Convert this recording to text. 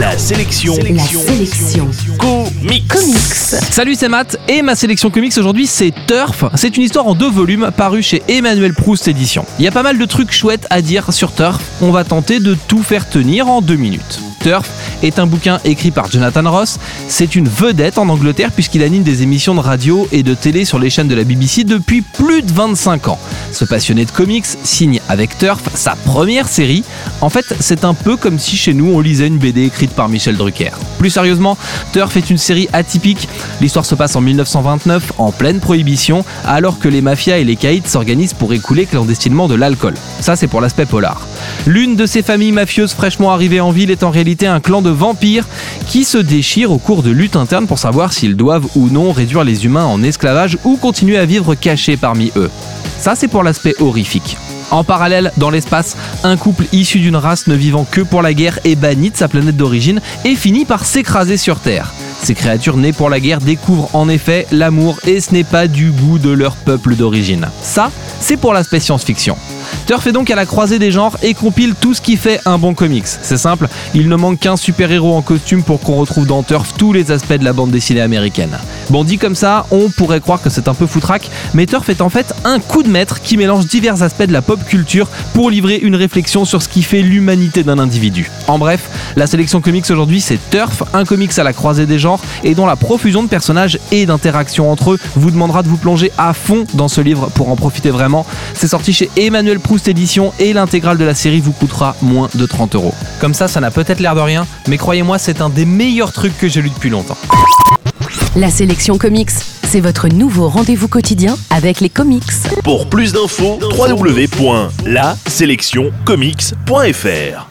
La sélection. La sélection. Comics. Comics. Salut, c'est Matt et ma sélection comics aujourd'hui c'est Turf. C'est une histoire en deux volumes parue chez Emmanuel Proust Édition. Il y a pas mal de trucs chouettes à dire sur Turf. On va tenter de tout faire tenir en deux minutes. Turf est un bouquin écrit par Jonathan Ross. C'est une vedette en Angleterre puisqu'il anime des émissions de radio et de télé sur les chaînes de la BBC depuis plus de 25 ans. Ce passionné de comics signe avec Turf sa première série. En fait, c'est un peu comme si chez nous on lisait une BD écrite par Michel Drucker. Plus sérieusement, Turf est une série atypique. L'histoire se passe en 1929, en pleine prohibition, alors que les mafias et les caïds s'organisent pour écouler clandestinement de l'alcool. Ça, c'est pour l'aspect polar. L'une de ces familles mafieuses fraîchement arrivées en ville est en réalité un clan de vampires qui se déchirent au cours de luttes internes pour savoir s'ils doivent ou non réduire les humains en esclavage ou continuer à vivre cachés parmi eux. Ça, c'est pour l'aspect horrifique. En parallèle, dans l'espace, un couple issu d'une race ne vivant que pour la guerre est banni de sa planète d'origine et finit par s'écraser sur Terre. Ces créatures nées pour la guerre découvrent en effet l'amour et ce n'est pas du goût de leur peuple d'origine. Ça, c'est pour l'aspect science-fiction. Turf est donc à la croisée des genres et compile tout ce qui fait un bon comics. C'est simple, il ne manque qu'un super-héros en costume pour qu'on retrouve dans Turf tous les aspects de la bande dessinée américaine. Bon, dit comme ça, on pourrait croire que c'est un peu foutraque, mais Turf est en fait un coup de maître qui mélange divers aspects de la pop culture pour livrer une réflexion sur ce qui fait l'humanité d'un individu. En bref, la sélection comics aujourd'hui c'est Turf, un comics à la croisée des genres et dont la profusion de personnages et d'interactions entre eux vous demandera de vous plonger à fond dans ce livre pour en profiter vraiment. C'est sorti chez Emmanuel Proust Édition et l'intégrale de la série vous coûtera moins de 30 euros. Comme ça, ça n'a peut-être l'air de rien, mais croyez-moi, c'est un des meilleurs trucs que j'ai lu depuis longtemps. La sélection comics, c'est votre nouveau rendez-vous quotidien avec les comics. Pour plus d'infos, www.laselectioncomics.fr